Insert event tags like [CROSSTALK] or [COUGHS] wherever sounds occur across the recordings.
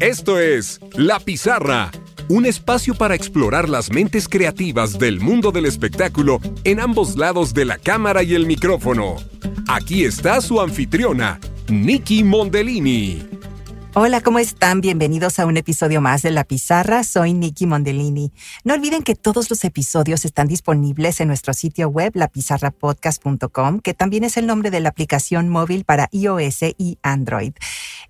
Esto es La Pizarra, un espacio para explorar las mentes creativas del mundo del espectáculo en ambos lados de la cámara y el micrófono. Aquí está su anfitriona, Nikki Mondellini. Hola, ¿cómo están? Bienvenidos a un episodio más de La Pizarra. Soy Nikki Mondellini. No olviden que todos los episodios están disponibles en nuestro sitio web, lapizarrapodcast.com, que también es el nombre de la aplicación móvil para iOS y Android.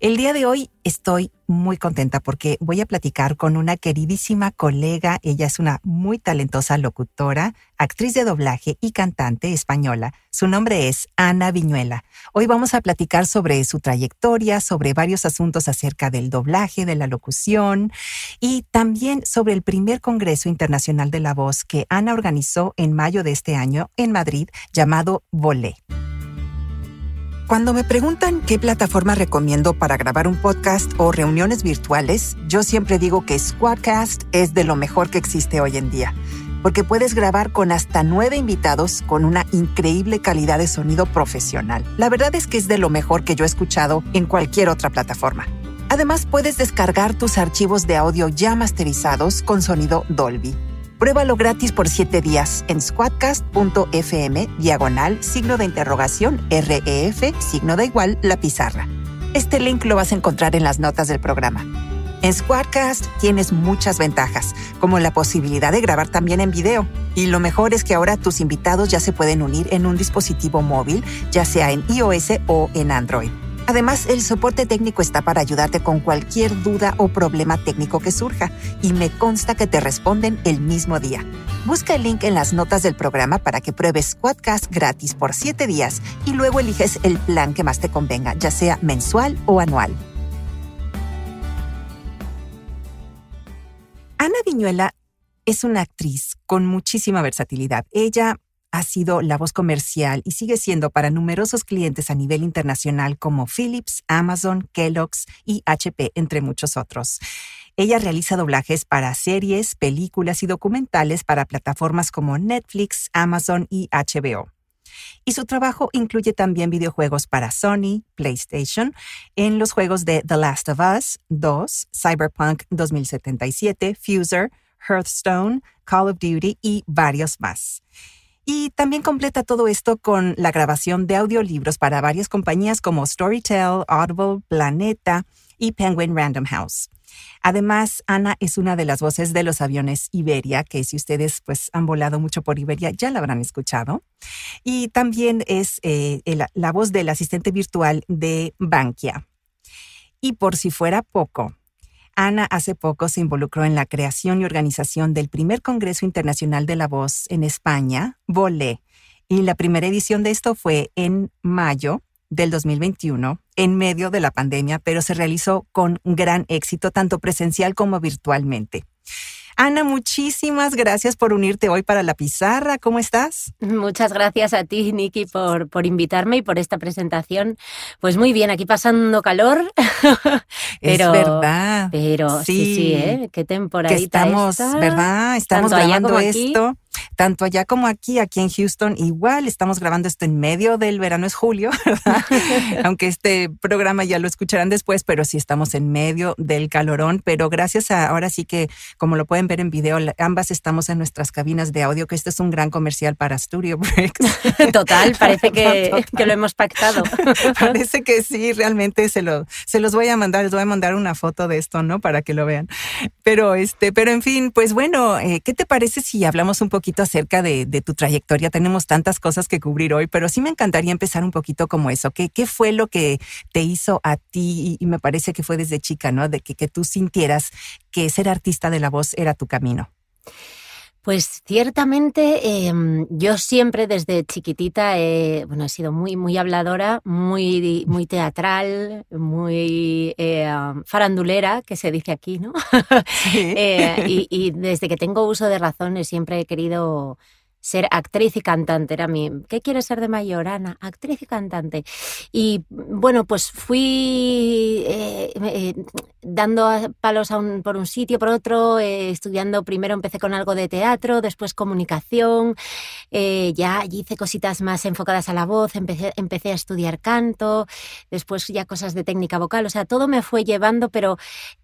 El día de hoy estoy muy contenta porque voy a platicar con una queridísima colega. Ella es una muy talentosa locutora, actriz de doblaje y cantante española. Su nombre es Ana Viñuela. Hoy vamos a platicar sobre su trayectoria, sobre varios asuntos acerca del doblaje, de la locución y también sobre el primer Congreso Internacional de la Voz que Ana organizó en mayo de este año en Madrid llamado Volé. Cuando me preguntan qué plataforma recomiendo para grabar un podcast o reuniones virtuales, yo siempre digo que Squadcast es de lo mejor que existe hoy en día, porque puedes grabar con hasta nueve invitados con una increíble calidad de sonido profesional. La verdad es que es de lo mejor que yo he escuchado en cualquier otra plataforma. Además, puedes descargar tus archivos de audio ya masterizados con sonido Dolby Pruébalo gratis por 7 días en squadcast.fm, diagonal, signo de interrogación, REF, signo de igual, la pizarra. Este link lo vas a encontrar en las notas del programa. En Squadcast tienes muchas ventajas, como la posibilidad de grabar también en video. Y lo mejor es que ahora tus invitados ya se pueden unir en un dispositivo móvil, ya sea en iOS o en Android. Además, el soporte técnico está para ayudarte con cualquier duda o problema técnico que surja y me consta que te responden el mismo día. Busca el link en las notas del programa para que pruebes Quadcast gratis por 7 días y luego eliges el plan que más te convenga, ya sea mensual o anual. Ana Viñuela es una actriz con muchísima versatilidad. Ella ha sido la voz comercial y sigue siendo para numerosos clientes a nivel internacional como Philips, Amazon, Kellogg's y HP, entre muchos otros. Ella realiza doblajes para series, películas y documentales para plataformas como Netflix, Amazon y HBO. Y su trabajo incluye también videojuegos para Sony, PlayStation, en los juegos de The Last of Us 2, Cyberpunk 2077, Fuser, Hearthstone, Call of Duty y varios más. Y también completa todo esto con la grabación de audiolibros para varias compañías como Storytel, Audible, Planeta y Penguin Random House. Además, Ana es una de las voces de los aviones Iberia, que si ustedes pues han volado mucho por Iberia ya la habrán escuchado. Y también es eh, la voz del asistente virtual de Bankia. Y por si fuera poco, Ana hace poco se involucró en la creación y organización del primer Congreso Internacional de la Voz en España, VOLE, y la primera edición de esto fue en mayo del 2021, en medio de la pandemia, pero se realizó con gran éxito, tanto presencial como virtualmente. Ana, muchísimas gracias por unirte hoy para la pizarra. ¿Cómo estás? Muchas gracias a ti, Nikki, por, por invitarme y por esta presentación. Pues muy bien, aquí pasando calor. [LAUGHS] pero, es verdad. Pero sí, sí, ¿eh? Qué temporada. estamos, ¿verdad? Estamos grabando esto tanto allá como aquí, aquí en Houston, igual estamos grabando esto en medio del verano, es julio, [LAUGHS] ¿verdad? [LAUGHS] aunque este programa ya lo escucharán después, pero sí estamos en medio del calorón, pero gracias a, ahora sí que, como lo pueden ver en video, ambas estamos en nuestras cabinas de audio, que este es un gran comercial para Studio Breaks. [LAUGHS] Total, parece que, que lo hemos pactado. parece que sí, realmente se, lo, se los voy a mandar, les voy a mandar una foto de esto, ¿no? Para que lo vean. Pero, este, pero en fin, pues bueno, eh, ¿qué te parece si hablamos un poquito acerca de, tu trayectoria. Tenemos tantas cosas que cubrir hoy, pero sí me encantaría empezar un poquito como eso. ¿Qué, qué fue lo que te hizo a ti? Y, me parece que fue desde chica, ¿no? De que, que tú sintieras que ser artista de la voz era tu camino. Pues ciertamente em, yo siempre desde chiquitita bueno, he sido muy, muy habladora, muy, muy teatral, muy eh, farandulera, que se dice aquí, ¿no? [LAUGHS] Eh, y, y, desde que tengo uso de razones siempre he querido ser actriz y cantante. Era mi, ¿qué quieres ser de mayor, Ana? Actriz y cantante. Y bueno, pues fui, eh, eh, dando palos por un sitio, por otro, eh, estudiando, primero empecé con algo de teatro, después comunicación, ya hice cositas más enfocadas a la voz, empecé, empecé a estudiar canto, después ya cosas de técnica vocal, o sea, todo me fue llevando, pero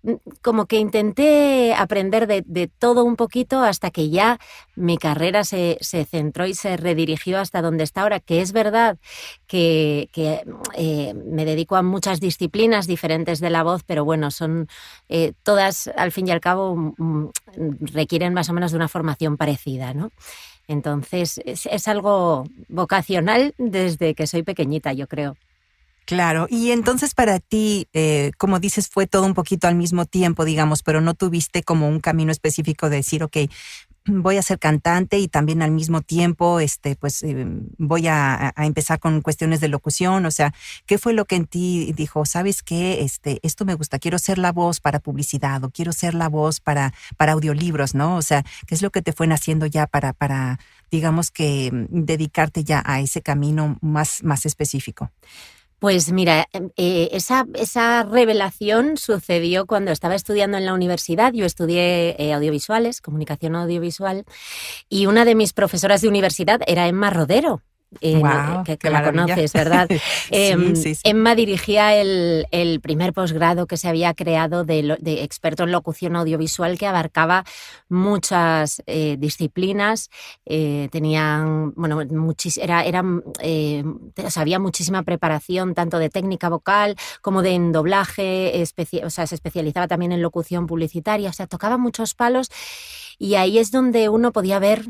mm, como que intenté aprender de, de todo un poquito hasta que ya mi carrera se, se, centró y se redirigió hasta donde está ahora, que es verdad que, que eh, me dedico a muchas disciplinas diferentes de la voz, pero bueno, son eh, todas, al fin y al cabo, mm, mm, requieren más o menos de una formación parecida, ¿no? Entonces, es, algo vocacional desde que soy pequeñita, yo creo. Claro, y entonces para ti, eh, como dices, fue todo un poquito al mismo tiempo, digamos, pero no tuviste como un camino específico de decir, ok, voy a ser cantante y también al mismo tiempo, este, pues eh, voy a, empezar con cuestiones de locución. O sea, ¿qué fue lo que en ti dijo? ¿Sabes qué? Este, esto me gusta. Quiero ser la voz para publicidad o quiero ser la voz para, para audiolibros, ¿no? O sea, ¿qué es lo que te fue naciendo ya para, para, digamos que dedicarte ya a ese camino más, más específico? Pues mira, em, eh, esa, esa, revelación sucedió cuando estaba estudiando en la universidad. Yo estudié eh, audiovisuales, comunicación audiovisual, y una de mis profesoras de universidad era Emma Rodero. Eh, que, la conoces, ¿verdad? [LAUGHS] Em, Emma dirigía el, primer posgrado que se había creado de, experto en locución audiovisual que abarcaba muchas eh, disciplinas. Eh, tenían, bueno, era, había muchísima preparación tanto de técnica vocal como de en doblaje, o sea, se especializaba también en locución publicitaria, o sea, tocaba muchos palos y ahí es donde uno podía ver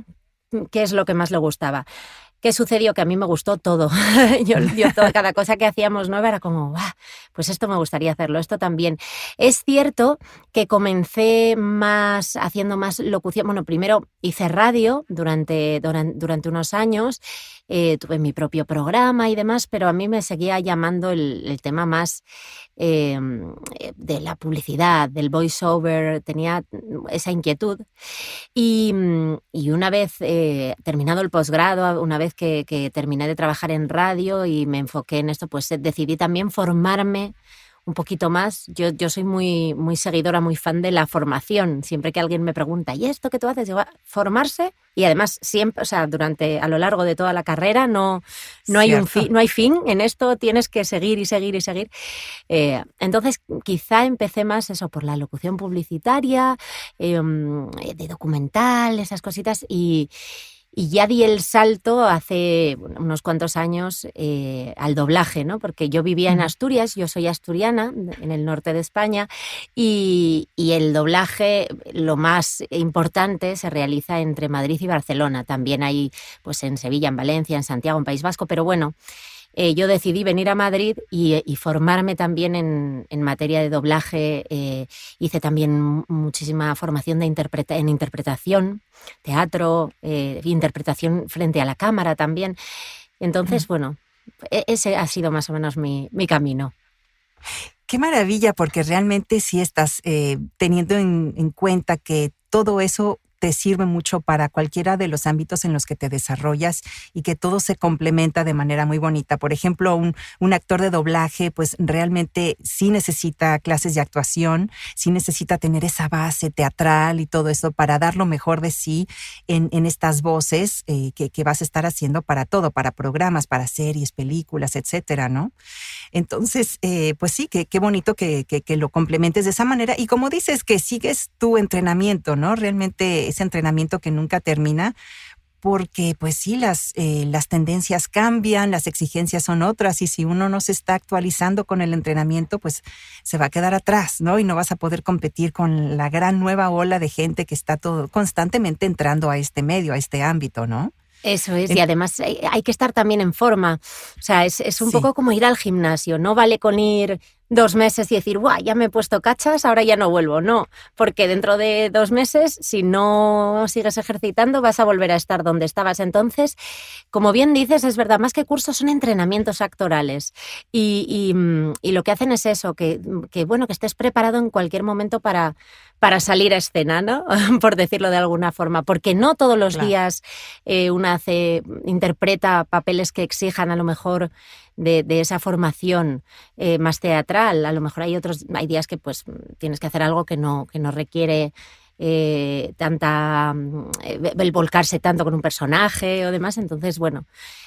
qué es lo que más le gustaba. ¿Qué sucedió? Que a mí me gustó todo. [LAUGHS] yo, cada cosa que hacíamos nueva era como, pues esto me gustaría hacerlo, esto también. Es cierto que comencé más haciendo más locución. Bueno, primero hice radio durante, durante, unos años, eh, tuve mi propio programa y demás, pero a mí me seguía llamando el, tema más em, de la publicidad, del voiceover, tenía esa inquietud. Y, una vez eh, terminado el posgrado, una vez que, terminé de trabajar en radio y me enfoqué en esto, pues eh, decidí también formarme un poquito más. Yo, yo soy muy, muy seguidora, muy fan de la formación. Siempre que alguien me pregunta, ¿y esto qué tú haces? Digo, ah, formarse. Y además, siempre, o sea, durante, a lo largo de toda la carrera, no, no, hay, un fin, no hay fin. En esto tienes que seguir y seguir y seguir. Eh, entonces, quizá empecé más eso por la locución publicitaria, em, de documental, esas cositas. Y, y ya di el salto hace unos cuantos años eh, al doblaje, ¿no? Porque yo vivía en Asturias, yo soy asturiana, en el norte de España, y, y, el doblaje, lo más importante, se realiza entre Madrid y Barcelona. También hay, pues, en Sevilla, en Valencia, en Santiago, en País Vasco, pero bueno, eh, yo decidí venir a Madrid y, formarme también en, materia de doblaje. Eh, hice también muchísima formación de en interpretación, teatro, eh, interpretación frente a la cámara también. Entonces, bueno, e-, ese ha sido más o menos mi, camino. Qué maravilla, porque realmente sí estás teniendo en, cuenta que todo eso te sirve mucho para cualquiera de los ámbitos en los que te desarrollas y que todo se complementa de manera muy bonita. Por ejemplo, un, actor de doblaje, pues realmente sí necesita clases de actuación, sí necesita tener esa base teatral y todo eso para dar lo mejor de sí en, estas voces eh, que, vas a estar haciendo para todo, para programas, para series, películas, etcétera, ¿no? Entonces, eh, pues sí, qué bonito que, que lo complementes de esa manera. Y como dices, que sigues tu entrenamiento, ¿no? Realmente ese entrenamiento que nunca termina, porque pues sí, las, eh, las tendencias cambian, las exigencias son otras y si uno no se está actualizando con el entrenamiento, pues se va a quedar atrás, ¿no? Y no vas a poder competir con la gran nueva ola de gente que está todo constantemente entrando a este medio, a este ámbito, ¿no? Eso es, y además hay que estar también en forma. O sea, es, es un poco como ir al gimnasio. No vale con ir dos meses y decir, guau, ya me he puesto cachas, ahora ya no vuelvo. No, porque dentro de dos meses, si no sigues ejercitando, vas a volver a estar donde estabas. Entonces, como bien dices, es verdad, más que cursos son entrenamientos actorales. Y, y, lo que hacen es eso, que, que, bueno, que estés preparado en cualquier momento para, para salir a escena, ¿no? [LAUGHS] Por decirlo de alguna forma. Porque no todos los días eh, una hace, interpreta papeles que exijan a lo mejor de, esa formación eh, más teatral. A lo mejor hay otros, hay días que pues tienes que hacer algo que no, que no requiere eh, tanta mm, el volcarse tanto con un personaje o demás. Entonces, bueno,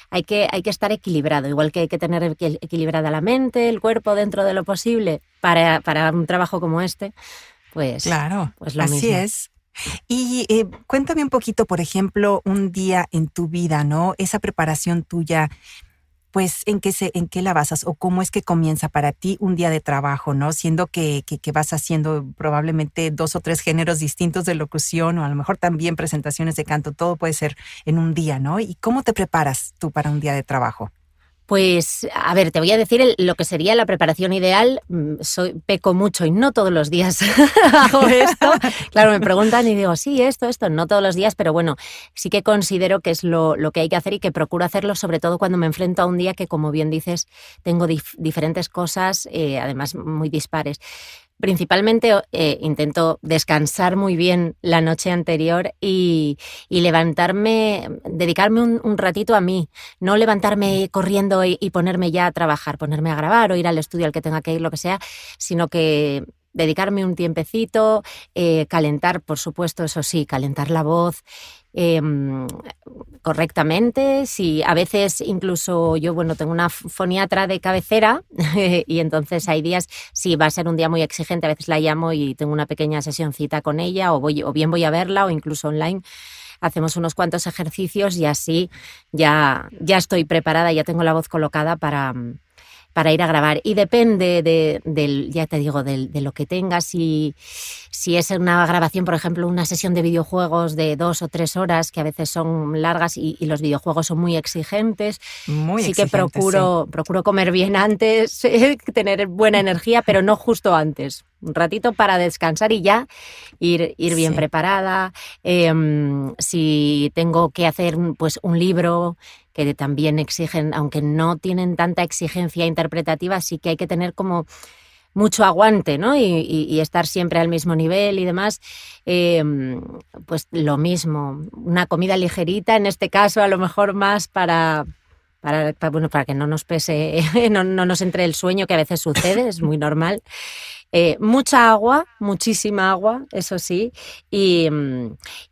hay que, hay que estar equilibrado, igual que hay que tener equilibrada la mente, el cuerpo dentro de lo posible para, para un trabajo como este. Pues, claro, pues lo así es. Y eh, cuéntame un poquito, por ejemplo, un día en tu vida, ¿no? Esa preparación tuya, pues, ¿en qué, se, en qué la basas o cómo es que comienza para ti un día de trabajo, ¿no? Siendo que, que, vas haciendo probablemente dos o tres géneros distintos de locución o a lo mejor también presentaciones de canto, todo puede ser en un día, ¿no? ¿Y cómo te preparas tú para un día de trabajo? Pues, a ver, te voy a decir lo que sería la preparación ideal. Mm, soy, peco mucho y no todos los días [LAUGHS] hago esto. Claro, me preguntan y digo, sí, esto, esto, no todos los días, pero bueno, sí que considero que es lo, lo que hay que hacer y que procuro hacerlo, sobre todo cuando me enfrento a un día que, como bien dices, tengo diferentes cosas, eh, además muy dispares. Principalmente eh, intento descansar muy bien la noche anterior y, levantarme, dedicarme un, ratito a mí, no levantarme corriendo y, ponerme ya a trabajar, ponerme a grabar o ir al estudio al que tenga que ir, lo que sea, sino que dedicarme un tiempecito, eh, calentar, por supuesto, eso sí, calentar la voz, Em, correctamente. Si a veces incluso yo, bueno, tengo una foniatra de cabecera [LAUGHS] y entonces hay días, si va a ser un día muy exigente, a veces la llamo y tengo una pequeña sesioncita con ella o, voy, o bien voy a verla o incluso online hacemos unos cuantos ejercicios y así ya, ya estoy preparada, ya tengo la voz colocada para, para ir a grabar. Y depende de, del, ya te digo, de, de lo que tengas. Si, si es una grabación, por ejemplo, una sesión de videojuegos de dos o tres horas, que a veces son largas y, los videojuegos son muy exigentes, muy sí que procuro, procuro comer bien antes, [LAUGHS] tener buena energía, pero no justo antes. Un ratito para descansar y ya ir, ir bien preparada. Em, si tengo que hacer pues, un libro, que también exigen, aunque no tienen tanta exigencia interpretativa, sí que hay que tener como mucho aguante, ¿no? Y, estar siempre al mismo nivel y demás. Em, pues lo mismo, una comida ligerita, en este caso a lo mejor más para, para, bueno, para que no nos pese, [LAUGHS] no, nos entre el sueño que a veces sucede, es muy normal. Eh, mucha agua, muchísima agua, eso sí. Y,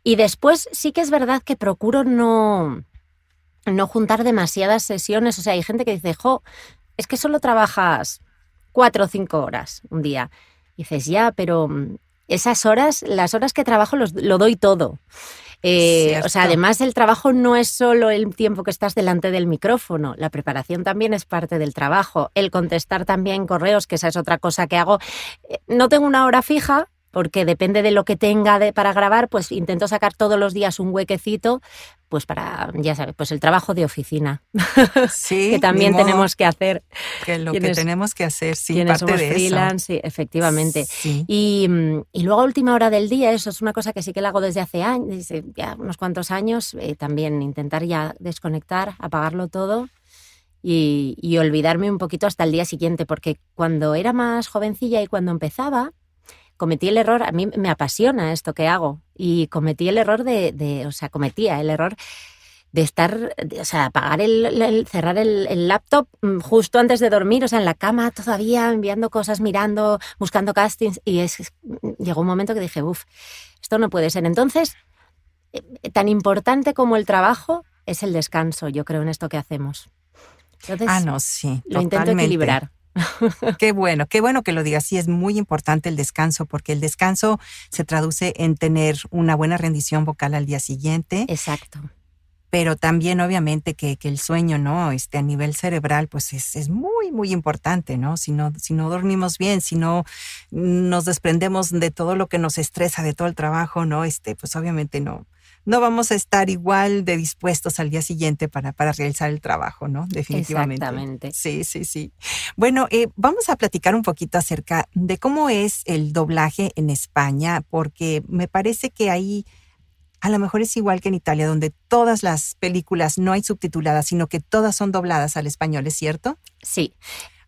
y después sí que es verdad que procuro no, no juntar demasiadas sesiones. O sea, hay gente que dice, jo, es que solo trabajas cuatro o cinco horas un día. dices, ya, pero mm, esas horas, las horas que trabajo lo doy todo. Eh, o sea, además el trabajo no es solo el tiempo que estás delante del micrófono, la preparación también es parte del trabajo, el contestar también correos, que esa es otra cosa que hago. Eh, no tengo una hora fija, porque depende de lo que tenga de, para grabar, pues intento sacar todos los días un huequecito, pues para, ya sabes, pues el trabajo de oficina. [LAUGHS] Sí. que también tenemos que hacer. Que lo que tenemos que hacer, sí, parte de freelance, sí, efectivamente. Y, y, luego a última hora del día, eso es una cosa que sí que lo hago desde hace años, desde ya unos cuantos años, eh, también intentar ya desconectar, apagarlo todo. Y, y olvidarme un poquito hasta el día siguiente, porque cuando era más jovencilla y cuando empezaba, cometí el error, a mí me apasiona esto que hago, y cometí el error de, o sea, cometía el error de estar, o sea, apagar el, cerrar el, laptop mm, justo antes de dormir, o sea, en la cama todavía enviando cosas, mirando, buscando castings, y es, llegó un momento que dije, uff, esto no puede ser. Entonces, eh, tan importante como el trabajo es el descanso, yo creo, en esto que hacemos. Entonces, ah, no, sí. Lo intento equilibrar. [LAUGHS] qué bueno, qué bueno que lo digas. Sí, es muy importante el descanso porque el descanso se traduce en tener una buena rendición vocal al día siguiente. Exacto. Pero también, obviamente, que, el sueño, ¿no? Este, a nivel cerebral, pues es, es, muy, muy importante, ¿no? Si, ¿no? si no dormimos bien, si no nos desprendemos de todo lo que nos estresa, de todo el trabajo, ¿no? Este, pues obviamente no, no vamos a estar igual de dispuestos al día siguiente para, para realizar el trabajo, ¿no? Definitivamente. Exactamente. Sí, sí, sí. Bueno, eh, vamos a platicar un poquito acerca de cómo es el doblaje en España, porque me parece que ahí a lo mejor es igual que en Italia, donde todas las películas no hay subtituladas, sino que todas son dobladas al español, ¿es cierto? Sí.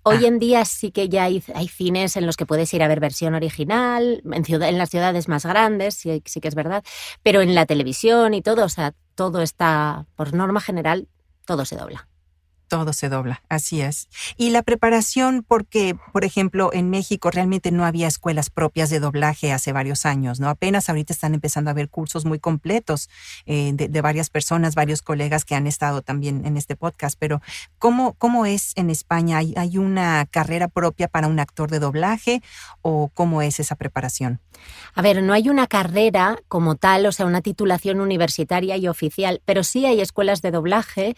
Hoy ah. en día sí que ya hay, cines en los que puedes ir a ver versión original, en, en las ciudades más grandes, sí, sí que es verdad, pero en la televisión y todo, o sea, todo está, por norma general, todo se dobla. Todo se dobla, así es. Y la preparación, porque, por ejemplo, en México realmente no había escuelas propias de doblaje hace varios años, ¿no? Apenas ahorita están empezando a haber cursos muy completos eh, de, varias personas, varios colegas que han estado también en este podcast, pero ¿cómo, cómo es en España? ¿Hay, ¿Hay una carrera propia para un actor de doblaje o cómo es esa preparación? A ver, no hay una carrera como tal, o sea, una titulación universitaria y oficial, pero sí hay escuelas de doblaje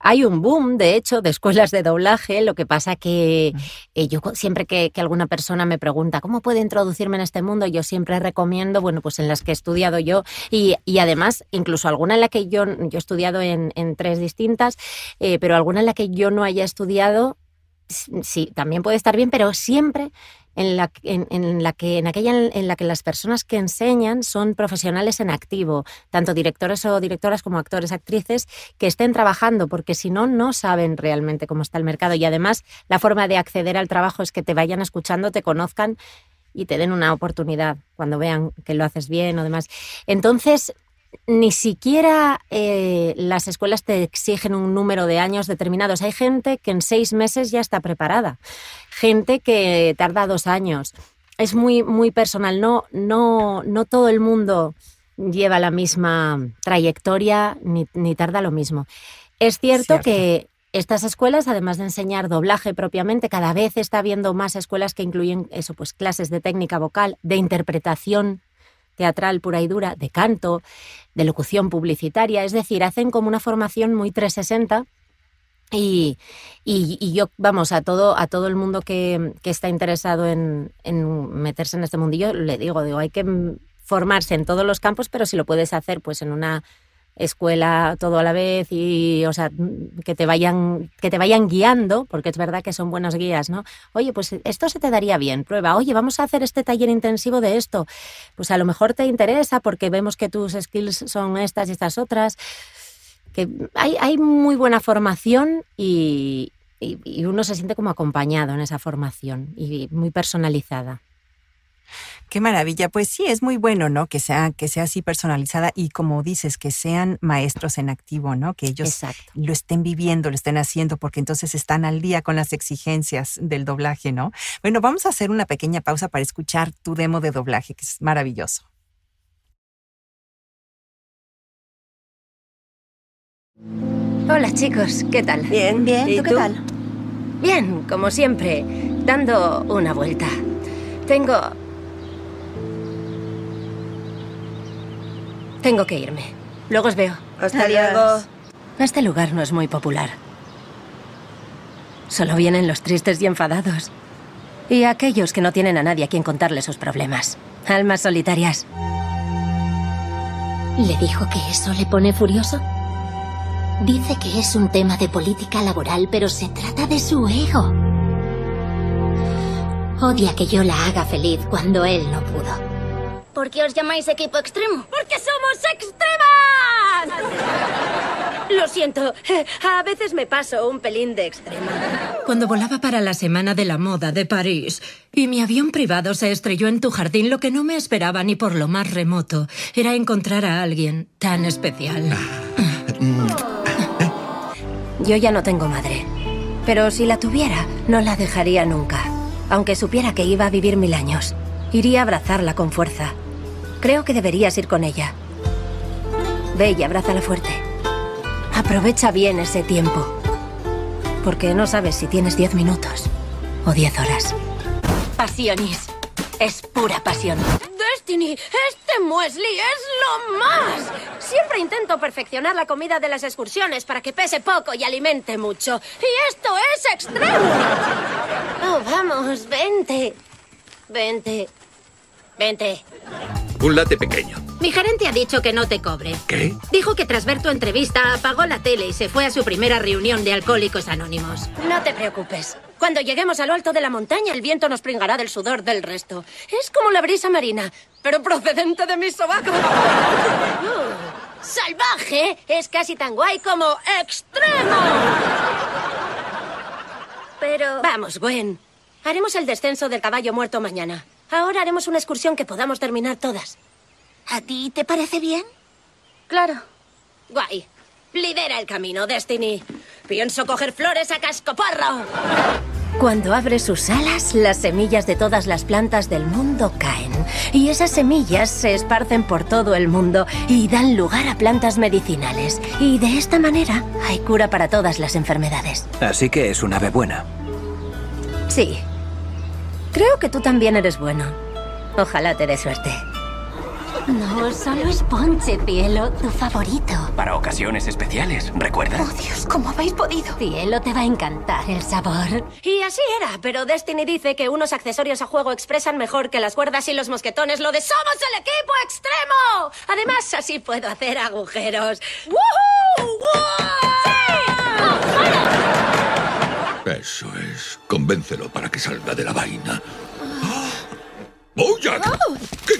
hay un boom, de hecho, de escuelas de doblaje. Lo que pasa que eh, yo siempre que, alguna persona me pregunta cómo puede introducirme en este mundo, yo siempre recomiendo, bueno, pues en las que he estudiado yo y, además incluso alguna en la que yo, yo he estudiado en, tres distintas, eh, pero alguna en la que yo no haya estudiado, sí, también puede estar bien, pero siempre en la, en, la que, en aquella en la que las personas que enseñan son profesionales en activo, tanto directores o directoras como actores, actrices, que estén trabajando, porque si no, no saben realmente cómo está el mercado. Y además, la forma de acceder al trabajo es que te vayan escuchando, te conozcan y te den una oportunidad cuando vean que lo haces bien o demás. Entonces, ni siquiera eh, las escuelas te exigen un número de años determinados. Hay gente que en seis meses ya está preparada, gente que tarda dos años. Es muy, muy personal. No, no, no todo el mundo lleva la misma trayectoria ni, tarda lo mismo. Es cierto, que estas escuelas, además de enseñar doblaje propiamente, cada vez está habiendo más escuelas que incluyen eso, pues clases de técnica vocal, de interpretación teatral pura y dura, de canto, de locución publicitaria, es decir, hacen como una formación muy 360 y, y, yo, vamos, a todo, a todo el mundo que, que está interesado en, en, meterse en este mundillo, le digo, digo, hay que formarse en todos los campos, pero si lo puedes hacer pues en una escuela todo a la vez y o sea que te vayan que te vayan guiando porque es verdad que son buenos guías no oye pues esto se te daría bien prueba. Oye vamos a hacer este taller intensivo de esto. Pues a lo mejor te interesa porque vemos que tus skills son estas y estas otras. Que hay, hay muy buena formación y, y uno se siente como acompañado en esa formación y muy personalizada Qué maravilla. Pues sí, es muy bueno, ¿no? Que sea, que sea así personalizada y como dices, que sean maestros en activo, ¿no? Que ellos lo estén viviendo, lo estén haciendo, porque entonces están al día con las exigencias del doblaje, ¿no? Bueno, vamos a hacer una pequeña pausa para escuchar tu demo de doblaje, que es maravilloso. Hola chicos, ¿qué tal? Bien, bien. ¿Y ¿Tú, qué tal? Bien, como siempre, dando una vuelta. Tengo Tengo que irme. Luego os veo. Hasta luego. Este lugar no es muy popular. Solo vienen los tristes y enfadados. Y aquellos que no tienen a nadie a quien contarle sus problemas. Almas solitarias. ¿Le dijo que eso le pone furioso? Dice que es un tema de política laboral, pero se trata de su ego. Odia que yo la haga feliz cuando él no pudo. ¿Por qué os llamáis equipo extremo? ¡Porque somos extremas! Lo siento, a veces me paso un pelín de extrema. Cuando volaba para la Semana de la Moda de París y mi avión privado se estrelló en tu jardín, lo que no me esperaba ni por lo más remoto era encontrar a alguien tan especial. [LAUGHS] Yo ya no tengo madre, pero si la tuviera, no la dejaría nunca, aunque supiera que iba a vivir mil años. Iría a abrazarla con fuerza. Creo que deberías ir con ella. Ve y abrázala fuerte. Aprovecha bien ese tiempo. Porque no sabes si tienes diez minutos o diez horas. Pasionis. Es pura pasión. Destiny, este muesli es lo más. Siempre intento perfeccionar la comida de las excursiones para que pese poco y alimente mucho. Y esto es extremo. Oh, vamos, vente. Vente. Vente. Un late pequeño. Mi gerente ha dicho que no te cobre. ¿Qué? Dijo que tras ver tu entrevista apagó la tele y se fue a su primera reunión de Alcohólicos Anónimos. No te preocupes. Cuando lleguemos a lo alto de la montaña, el viento nos pringará del sudor del resto. Es como la brisa marina, pero procedente de mis sobacos. [LAUGHS] Uh, salvaje es casi tan guay como extremo. Pero... Vamos, Gwen. Haremos el descenso del caballo muerto mañana. Ahora haremos una excursión que podamos terminar todas. ¿A ti te parece bien? Claro. Guay. Lidera el camino, Destiny. Pienso coger flores a cascoporro. Cuando abre sus alas, las semillas de todas las plantas del mundo caen. Y esas semillas se esparcen por todo el mundo y dan lugar a plantas medicinales. Y de esta manera hay cura para todas las enfermedades. Así que es una ave buena. Sí. Creo que tú también eres bueno. Ojalá te dé suerte. No, solo es ponche, cielo, tu favorito. Para ocasiones especiales, ¿recuerdas? Oh, Dios, ¿cómo habéis podido? Cielo, te va a encantar el sabor. Y así era, pero Destiny dice que unos accesorios a juego expresan mejor que las cuerdas y los mosquetones lo de ¡Somos el equipo extremo! Además, así puedo hacer agujeros. ¡Woohoo! Eso es. Convéncelo para que salga de la vaina. ¡Boya!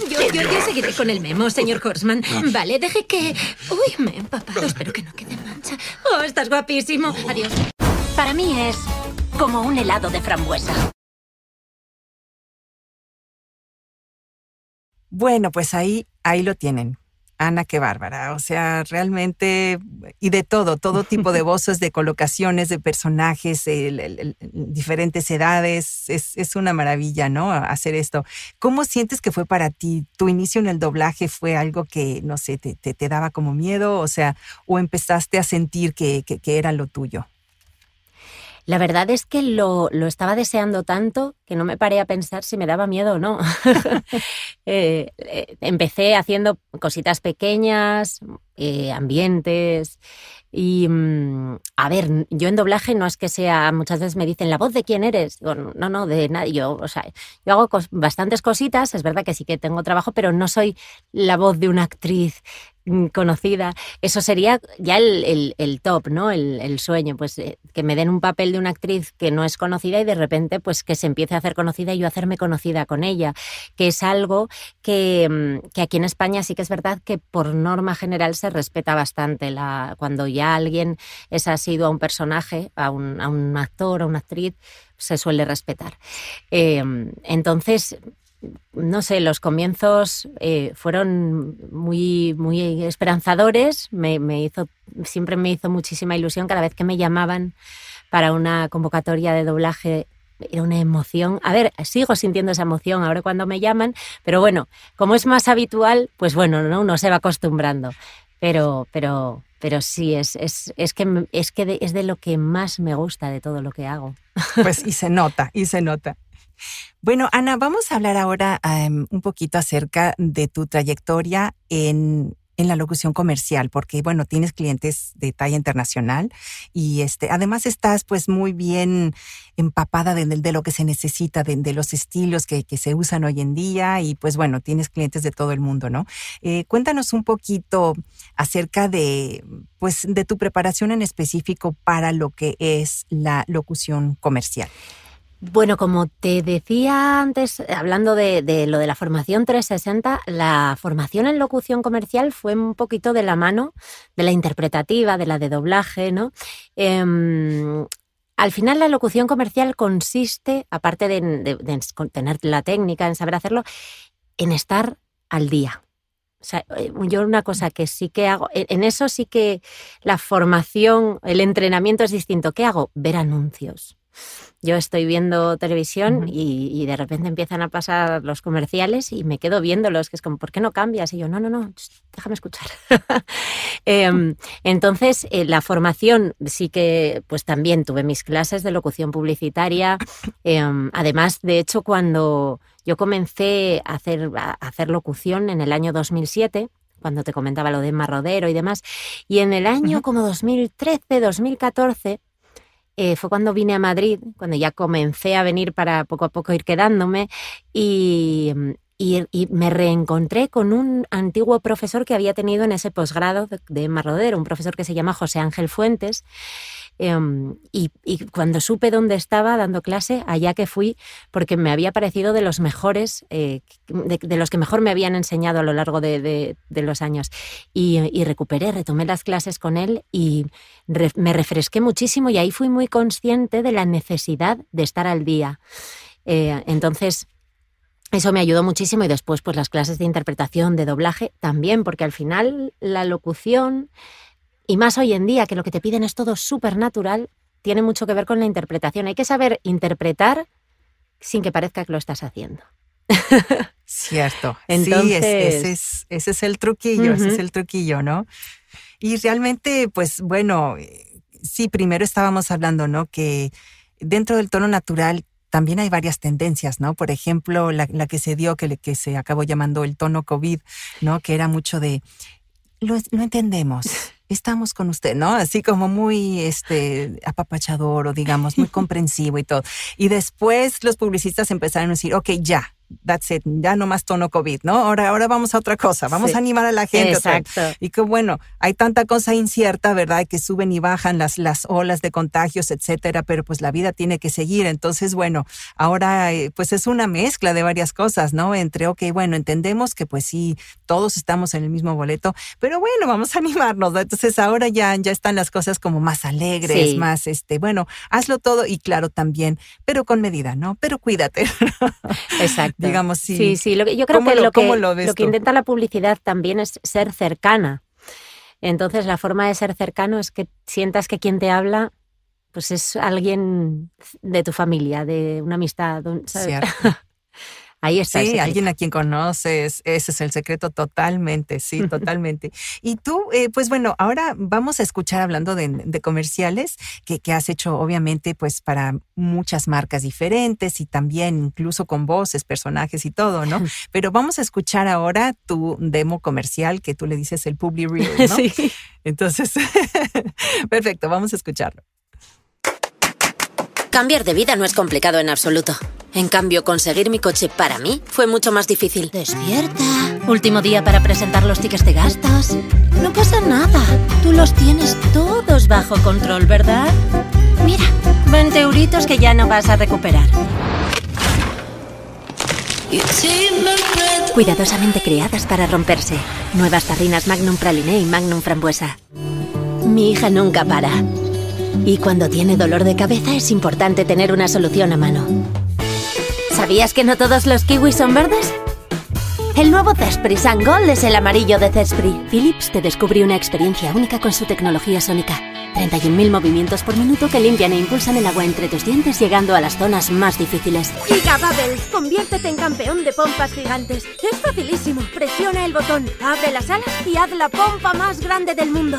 Yo, yo, yo seguiré con el memo, señor Horseman. Vale, deje que... Uy, me he empapado. Espero que no quede mancha. Oh, estás guapísimo. Adiós. Para mí es como un helado de frambuesa. Bueno, pues ahí, ahí lo tienen. Ana, qué bárbara. O sea, realmente, y de todo, todo tipo de [LAUGHS] voces, de colocaciones, de personajes, el- el- el- diferentes edades. Es, es una maravilla, ¿no? Hacer esto. ¿Cómo sientes que fue para ti? ¿Tu inicio en el doblaje fue algo que, no sé, te, te- te daba como miedo? O sea, ¿o empezaste a sentir que, que- que era lo tuyo? La verdad es que lo, lo estaba deseando tanto que no me paré a pensar si me daba miedo o no. [LAUGHS] Eh, eh, empecé haciendo cositas pequeñas, eh, ambientes. Y mm, a ver, yo en doblaje no es que sea, muchas veces me dicen, ¿la voz de quién eres? No, no, de nadie. Yo, o sea, yo hago bastantes cositas, es verdad que sí que tengo trabajo, pero no soy la voz de una actriz conocida. Eso sería ya el, el- top, ¿no? El, el sueño, pues eh, que me den un papel de una actriz que no es conocida y de repente pues que se empiece a hacer conocida y yo hacerme conocida con ella, que es algo que, mm, que aquí en España sí que es verdad que por norma general se respeta bastante la, cuando ya alguien es asiduo a un personaje, a un, a un actor, a una actriz, se suele respetar. Eh, entonces, no sé, los comienzos eh, fueron muy, muy esperanzadores. Me, me hizo, siempre me hizo muchísima ilusión cada vez que me llamaban para una convocatoria de doblaje. Era una emoción. A ver, sigo sintiendo esa emoción ahora cuando me llaman, pero bueno, como es más habitual, pues bueno, ¿no? uno se va acostumbrando. Pero, pero, pero sí, es, es, es que, es, que es de lo que más me gusta de todo lo que hago. Pues y se nota, y se nota. Bueno, Ana, vamos a hablar ahora em, un poquito acerca de tu trayectoria en, en la locución comercial, porque bueno, tienes clientes de talla internacional y este, además estás pues muy bien empapada de, lo que se necesita, de, los estilos que, que se usan hoy en día y pues bueno, tienes clientes de todo el mundo, ¿no? Eh, cuéntanos un poquito acerca de pues de tu preparación en específico para lo que es la locución comercial. Bueno, como te decía antes, hablando de, lo de la formación 360, la formación en locución comercial fue un poquito de la mano de la interpretativa, de la de doblaje, ¿no? Em, al final la locución comercial consiste, aparte de, de- tener la técnica, en saber hacerlo, en estar al día. O sea, eh, yo una cosa que sí que hago, en eso sí que la formación, el entrenamiento es distinto. ¿Qué hago? Ver anuncios. Yo estoy viendo televisión y, y de repente empiezan a pasar los comerciales y me quedo viéndolos, que es como, ¿por qué no cambias? Y yo, no, no, no, déjame escuchar. [LAUGHS] Em, entonces, eh, la formación sí que, pues también tuve mis clases de locución publicitaria. Em, además, de hecho, cuando yo comencé a hacer, a hacer locución en el año 2007, cuando te comentaba lo de Emma Rodero y demás, y en el año como 2013, 2014, eh, fue cuando vine a Madrid, cuando ya comencé a venir para poco a poco ir quedándome y, me reencontré con un antiguo profesor que había tenido en ese posgrado de, de Emma Rodero, un profesor que se llama José Ángel Fuentes. Em, y, y cuando supe dónde estaba dando clase, allá que fui, porque me había parecido de los mejores, eh, de, de los que mejor me habían enseñado a lo largo de, de- de los años. Y, y recuperé, retomé las clases con él y re- me refresqué muchísimo y ahí fui muy consciente de la necesidad de estar al día. Eh, entonces, eso me ayudó muchísimo y después pues las clases de interpretación, de doblaje también, porque al final la locución y más hoy en día, que lo que te piden es todo súper natural, tiene mucho que ver con la interpretación. Hay que saber interpretar sin que parezca que lo estás haciendo. [LAUGHS] Cierto. sí, ese, es, ese es el truquillo, ese es el truquillo, ¿no? Y realmente, pues bueno, sí, primero estábamos hablando, ¿no? Que dentro del tono natural también hay varias tendencias, ¿no? Por ejemplo, la, que se dio, que, que se acabó llamando el tono COVID, ¿no? Que era mucho de, lo, lo entendemos, [LAUGHS] estamos con usted, ¿no? Así como muy este, apapachador o digamos muy [LAUGHS] comprensivo y todo. Y después los publicistas empezaron a decir, ok, ya, that's it, ya no más tono COVID, ¿no? Ahora, ahora vamos a otra cosa, vamos a animar a la gente. Exacto. Y que bueno, hay tanta cosa incierta, ¿verdad? Que suben y bajan las, las olas de contagios, etcétera, pero pues la vida tiene que seguir. Entonces, bueno, ahora eh, pues es una mezcla de varias cosas, ¿no? Entre, ok, bueno, entendemos que pues sí, todos estamos en el mismo boleto, pero bueno, vamos a animarnos, ¿no? Entonces ahora ya, ya están las cosas como más alegres, más, este, bueno, hazlo todo y claro también, pero con medida, ¿no? Pero cuídate. Exacto digamos, sí. Sí, sí, lo que, yo creo que lo, que, lo, que intenta la publicidad también es ser cercana. Entonces, la forma de ser cercano es que sientas que quien te habla pues es alguien de tu familia, de una amistad. ¿sabes? [LAUGHS] Ahí está. Sí, alguien a quien conoces, ese es el secreto totalmente, sí, [LAUGHS] totalmente. Y tú, eh, pues bueno, ahora vamos a escuchar hablando de, comerciales que, que, has hecho obviamente pues para muchas marcas diferentes y también incluso con voces, personajes y todo, ¿no? [LAUGHS] Pero vamos a escuchar ahora tu demo comercial que tú le dices el Publi Reel, ¿no? Sí. Entonces, [LAUGHS] perfecto, vamos a escucharlo. Cambiar de vida no es complicado en absoluto. En cambio, conseguir mi coche para mí fue mucho más difícil. Despierta. Último día para presentar los tickets de gastos. No pasa nada. Tú los tienes todos bajo control, ¿verdad? Mira, 20 euritos que ya no vas a recuperar. Cuidadosamente creadas para romperse. Nuevas tarrinas Magnum Praliné y Magnum Frambuesa. Mi hija nunca para. Y cuando tiene dolor de cabeza es importante tener una solución a mano. ¿Sabías que no todos los kiwis son verdes? El nuevo Zespri Sun Gold es el amarillo de Zespri. Philips te descubrió una experiencia única con su tecnología sónica. 31.000 movimientos por minuto que limpian e impulsan el agua entre tus dientes llegando a las zonas más difíciles. Giga Bubble, conviértete en campeón de pompas gigantes. Es facilísimo. Presiona el botón, abre las alas y haz la pompa más grande del mundo.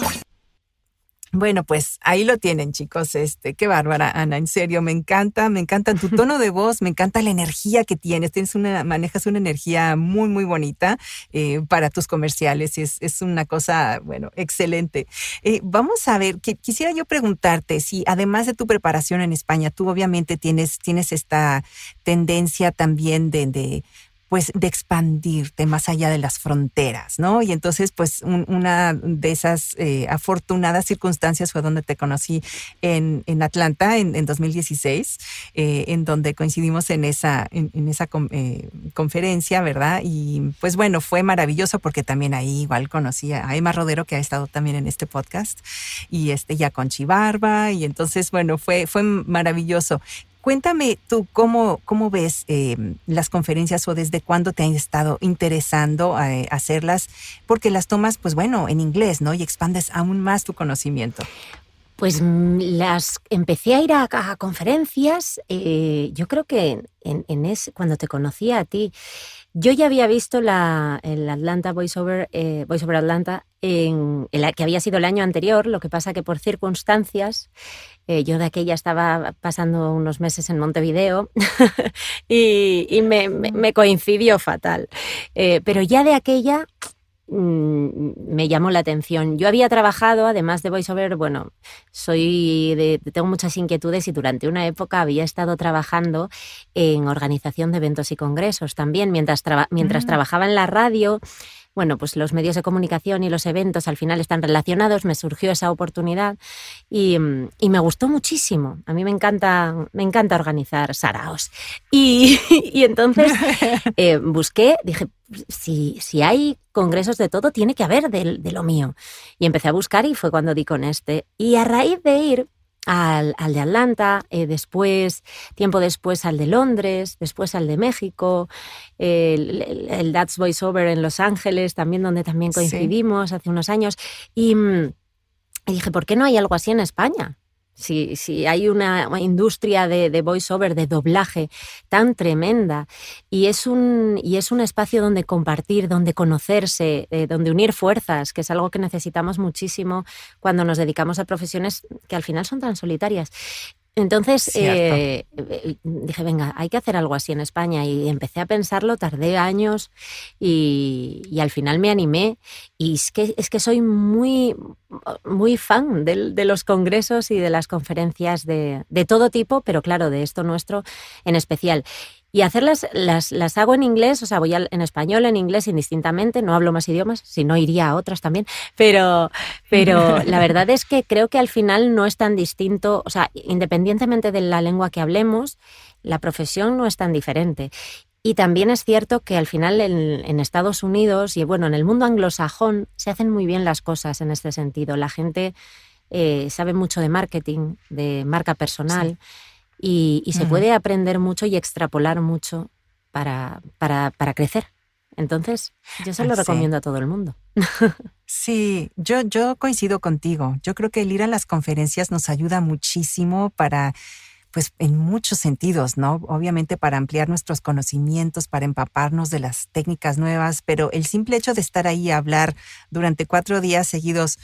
Bueno, pues ahí lo tienen, chicos. Este, qué bárbara, Ana. En serio, me encanta, me encanta tu tono de voz, me encanta la energía que tienes. Tienes una, manejas una energía muy, muy bonita eh, para tus comerciales. Es, es una cosa, bueno, excelente. Eh, vamos a ver, que, quisiera yo preguntarte si además de tu preparación en España, tú obviamente tienes, tienes esta tendencia también de, de pues de expandirte más allá de las fronteras, ¿no? Y entonces, pues una de esas eh, afortunadas circunstancias fue donde te conocí en, en Atlanta en, en 2016, eh, en donde coincidimos en esa, en, esa eh, conferencia, ¿verdad? Y pues bueno, fue maravilloso porque también ahí igual conocí a Emma Rodero, que ha estado también en este podcast, y este ya con Chibarba, y entonces, bueno, fue, fue maravilloso. Cuéntame tú cómo, cómo ves eh, las conferencias o desde cuándo te han estado interesando eh, hacerlas, porque las tomas, pues bueno, en inglés, ¿no? Y expandes aún más tu conocimiento. Pues mm, las empecé a ir a, conferencias, eh, yo creo que en, ese, cuando te conocí a ti, yo ya había visto la, el Atlanta Voiceover, eh, Voiceover Atlanta, en, el, que había sido el año anterior, lo que pasa que por circunstancias, eh, yo de aquella estaba pasando unos meses en Montevideo [LAUGHS] y, y me, me, coincidió fatal. Eh, pero ya de aquella Mm, me llamó la atención. Yo había trabajado, además de VoiceOver, bueno, soy de, tengo muchas inquietudes y durante una época había estado trabajando en organización de eventos y congresos también, mientras, mientras mm. trabajaba en la radio bueno, pues los medios de comunicación y los eventos al final están relacionados, me surgió esa oportunidad y, me gustó muchísimo. A mí me encanta, me encanta organizar saraos. Y, [LAUGHS] entonces [LAUGHS] eh, busqué, dije, si, si hay congresos de todo, tiene que haber de, de lo mío. Y empecé a buscar y fue cuando di con este. Y a raíz de ir al, de Atlanta, eh, después, tiempo después al de Londres, después al de México, el, el, That's Voiceover en Los Ángeles, también donde también coincidimos hace unos años. Y, mm, Y dije, ¿por qué no hay algo así en España? Si, si hay una industria de, de voiceover, de doblaje tan tremenda y es un, y es un espacio donde compartir, donde conocerse, eh, donde unir fuerzas, que es algo que necesitamos muchísimo cuando nos dedicamos a profesiones que al final son tan solitarias. Entonces eh, eh, dije, venga, hay que hacer algo así en España y empecé a pensarlo, tardé años y, y al final me animé. Y es que, es que soy muy, muy fan de, de los congresos y de las conferencias de, de todo tipo, pero claro, de esto nuestro en especial. Y hacerlas las, las hago en inglés, o sea, voy en español, en inglés indistintamente, no hablo más idiomas, si no iría a otras también, pero, pero [LAUGHS] la verdad es que creo que al final no es tan distinto, o sea, independientemente de la lengua que hablemos, la profesión no es tan diferente. Y también es cierto que al final en, en, Estados Unidos y bueno, en el mundo anglosajón se hacen muy bien las cosas en este sentido. La gente eh, sabe mucho de marketing, de marca personal. Sí y, y se uh -huh. puede aprender mucho y extrapolar mucho para, para, para crecer. Entonces, yo se lo sí. recomiendo a todo el mundo. [LAUGHS] Sí, yo, yo coincido contigo. Yo creo que el ir a las conferencias nos ayuda muchísimo para pues en muchos sentidos, ¿no? Obviamente para ampliar nuestros conocimientos, para empaparnos de las técnicas nuevas, pero el simple hecho de estar ahí a hablar durante cuatro días seguidos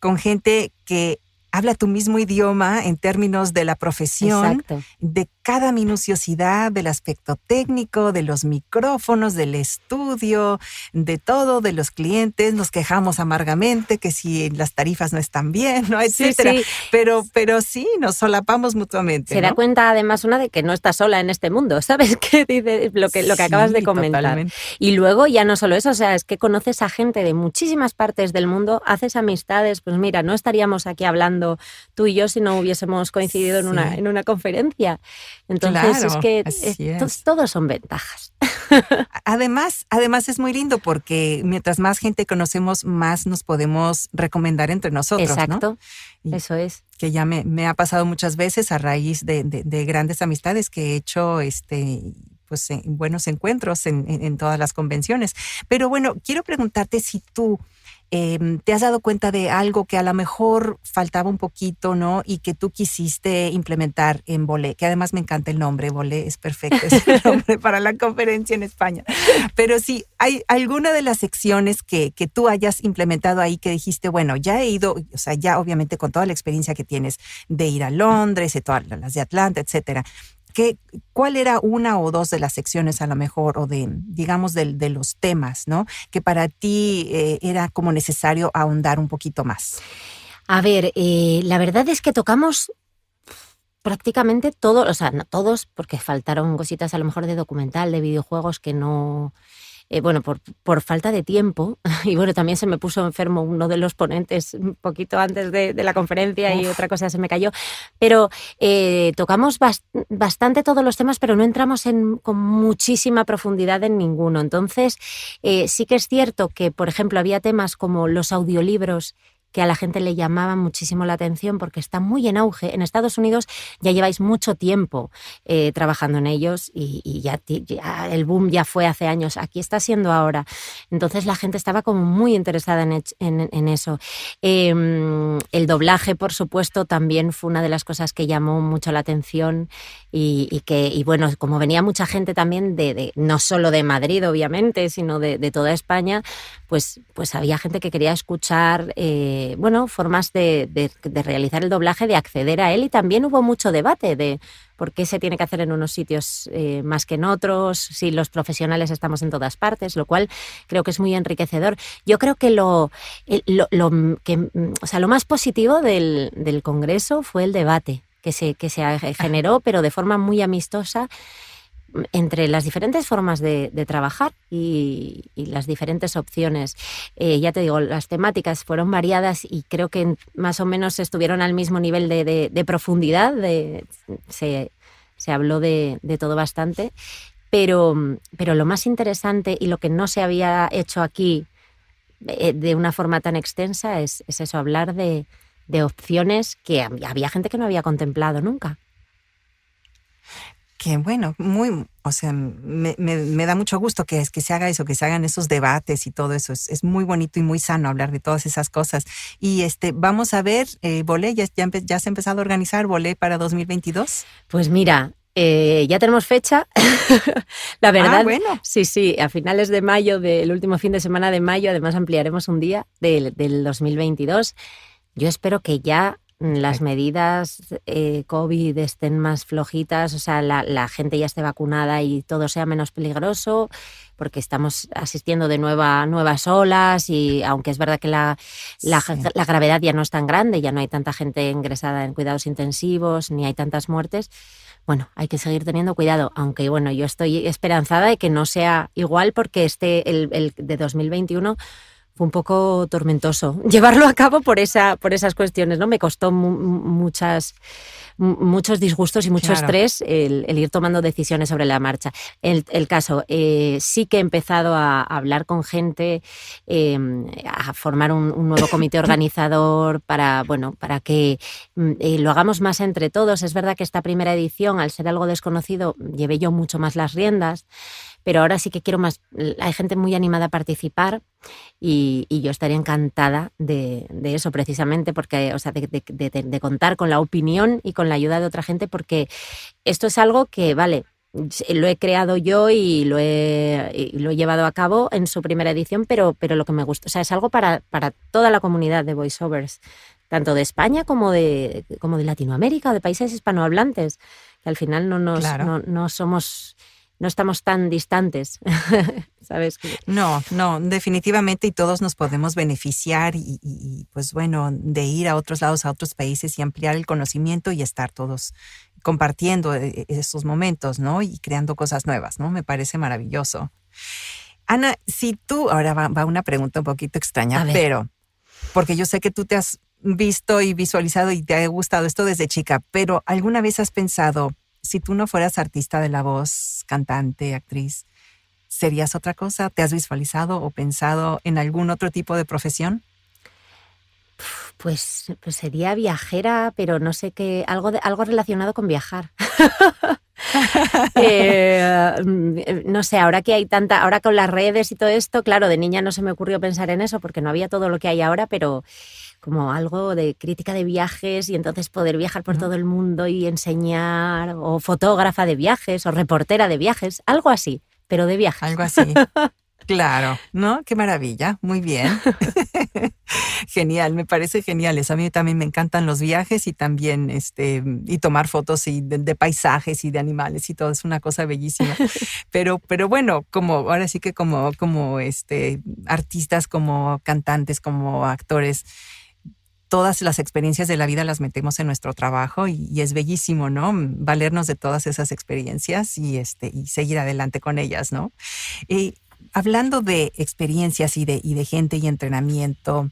con gente que habla tu mismo idioma en términos de la profesión, Exacto. de cada minuciosidad del aspecto técnico, de los micrófonos, del estudio, de todo, de los clientes. Nos quejamos amargamente que si las tarifas no están bien, ¿no? etcétera. Sí, sí. Pero, pero sí, nos solapamos mutuamente. Se ¿no? da cuenta además una de que no está sola en este mundo, ¿sabes? [LAUGHS] qué dice lo que, lo que acabas de comentar. Totalmente. Y luego ya no solo eso, o sea, es que conoces a gente de muchísimas partes del mundo, haces amistades, pues mira, no estaríamos aquí hablando tú y yo si no hubiésemos coincidido sí. en, una, en una conferencia. Entonces claro, es que es. todos son ventajas. Además, además es muy lindo porque mientras más gente conocemos, más nos podemos recomendar entre nosotros. Exacto, ¿no? eso es. Que ya me, me, ha pasado muchas veces a raíz de, de, de grandes amistades que he hecho este, pues, en buenos encuentros en, en, en, todas las convenciones. Pero bueno, quiero preguntarte si tú eh, te has dado cuenta de algo que a lo mejor faltaba un poquito, ¿no? Y que tú quisiste implementar en Volé, que además me encanta el nombre, Volé es perfecto, es el [LAUGHS] nombre para la conferencia en España. Pero sí, hay alguna de las secciones que, que tú hayas implementado ahí que dijiste, bueno, ya he ido, o sea, ya obviamente con toda la experiencia que tienes de ir a Londres, de todas las de Atlanta, etcétera. ¿Qué, ¿Cuál era una o dos de las secciones a lo mejor o de, digamos, de, de los temas, ¿no? Que para ti eh, era como necesario ahondar un poquito más. A ver, eh, la verdad es que tocamos prácticamente todos, o sea, no todos, porque faltaron cositas a lo mejor de documental, de videojuegos que no, eh, bueno, por, por, falta de tiempo, [LAUGHS] y bueno, también se me puso enfermo uno de los ponentes un poquito antes de, de la conferencia Uf. y otra cosa se me cayó, pero eh, tocamos bast bastante todos los temas, pero no entramos en, con muchísima profundidad en ninguno. Entonces, eh, sí que es cierto que, por ejemplo, había temas como los audiolibros que a la gente le llamaba muchísimo la atención porque está muy en auge. En Estados Unidos ya lleváis mucho tiempo eh, trabajando en ellos y, ya, el boom ya fue hace años. Aquí está siendo ahora. Entonces la gente estaba como muy interesada en, eso. Eh, el doblaje, por supuesto, también fue una de las cosas que llamó mucho la atención y, que, y bueno, como venía mucha gente también de, no solo de Madrid, obviamente, sino de, toda España, pues, pues había gente que quería escuchar eh, bueno, formas de, de, de, realizar el doblaje, de acceder a él y también hubo mucho debate de por qué se tiene que hacer en unos sitios eh, más que en otros, si los profesionales estamos en todas partes, lo cual creo que es muy enriquecedor. Yo creo que lo, lo, lo que, o sea, lo más positivo del, del Congreso fue el debate que se, que se [LAUGHS] generó, pero de forma muy amistosa entre las diferentes formas de, trabajar y, las diferentes opciones. Eh, ya te digo, las temáticas fueron variadas y creo que más o menos estuvieron al mismo nivel de, profundidad. se, se, habló de, todo bastante, pero, pero lo más interesante y lo que no se había hecho aquí eh, de una forma tan extensa es eso, hablar de, opciones que había gente que no había contemplado nunca. Qué bueno, muy, o sea, me, me, da mucho gusto que, que se haga eso, que se hagan esos debates y todo eso. Es, es muy bonito y muy sano hablar de todas esas cosas. Y este, vamos a ver, eh, Volé, ya, ya, ya, se ha empezado a organizar Volé para 2022. Pues mira, eh, ya tenemos fecha. [LAUGHS] la verdad, ah, bueno. sí, sí, a finales de mayo, del último fin de semana de mayo, además ampliaremos un día del, del 2022. Yo espero que ya las medidas eh, COVID estén más flojitas, o sea, la, gente ya esté vacunada y todo sea menos peligroso, porque estamos asistiendo de nuevo a nuevas olas y aunque es verdad que la, la, la, gravedad ya no es tan grande, ya no hay tanta gente ingresada en cuidados intensivos, ni hay tantas muertes, bueno, hay que seguir teniendo cuidado, aunque bueno, yo estoy esperanzada de que no sea igual porque este, el, el de 2021 fue un poco tormentoso [LAUGHS] llevarlo a cabo por, esa, por esas cuestiones, ¿no? Me costó muchas, muchos disgustos y mucho estrés el, ir tomando decisiones sobre la marcha. El, caso, eh, sí que he empezado a, hablar con gente, em, a formar un, nuevo comité [COUGHS] organizador para, bueno, para que mm, eh, lo hagamos más entre todos. Es verdad que esta primera edición, al ser algo desconocido, llevé yo mucho más las riendas pero ahora sí que quiero más. Hay gente muy animada a participar y, yo estaría encantada de, eso precisamente, porque, o sea, de, contar con la opinión y con la ayuda de otra gente, porque esto es algo que, vale, lo he creado yo y lo he, lo he llevado a cabo en su primera edición, pero, pero lo que me gusta, o sea, es algo para, para toda la comunidad de voiceovers, tanto de España como de, como de Latinoamérica de países hispanohablantes, que al final no, nos, no, no somos no estamos tan distantes, [LAUGHS] ¿sabes? No, no, definitivamente y todos nos podemos beneficiar y, pues bueno, de ir a otros lados, a otros países y ampliar el conocimiento y estar todos compartiendo eh, esos momentos, ¿no? Y creando cosas nuevas, ¿no? Me parece maravilloso. Ana, si tú, ahora va, una pregunta un poquito extraña, pero porque yo sé que tú te has visto y visualizado y te ha gustado esto desde chica, pero ¿alguna vez has pensado, si tú no fueras artista de la voz, cantante, actriz, ¿serías otra cosa? ¿Te has visualizado o pensado en algún otro tipo de profesión? Pues, pues sería viajera, pero no sé qué, algo, de, algo relacionado con viajar. [LAUGHS] Eh, no sé, ahora que hay tanta, ahora con las redes y todo esto, claro, de niña no se me ocurrió pensar en eso porque no había todo lo que hay ahora, pero como algo de crítica de viajes y entonces poder viajar por todo el mundo y enseñar, o fotógrafa de viajes, o reportera de viajes, algo así, pero de viajes. Algo así. [LAUGHS] Claro, ¿no? Qué maravilla, muy bien. [LAUGHS] genial, me parece genial. Eso a mí también me encantan los viajes y también este y tomar fotos y de, paisajes y de animales y todo es una cosa bellísima. [LAUGHS] Pero pero bueno, como ahora sí que como como este artistas, como cantantes, como actores, todas las experiencias de la vida las metemos en nuestro trabajo y, es bellísimo, ¿no? Valernos de todas esas experiencias y, este, y seguir adelante con ellas, ¿no? Y hablando de experiencias y de, y de gente y entrenamiento,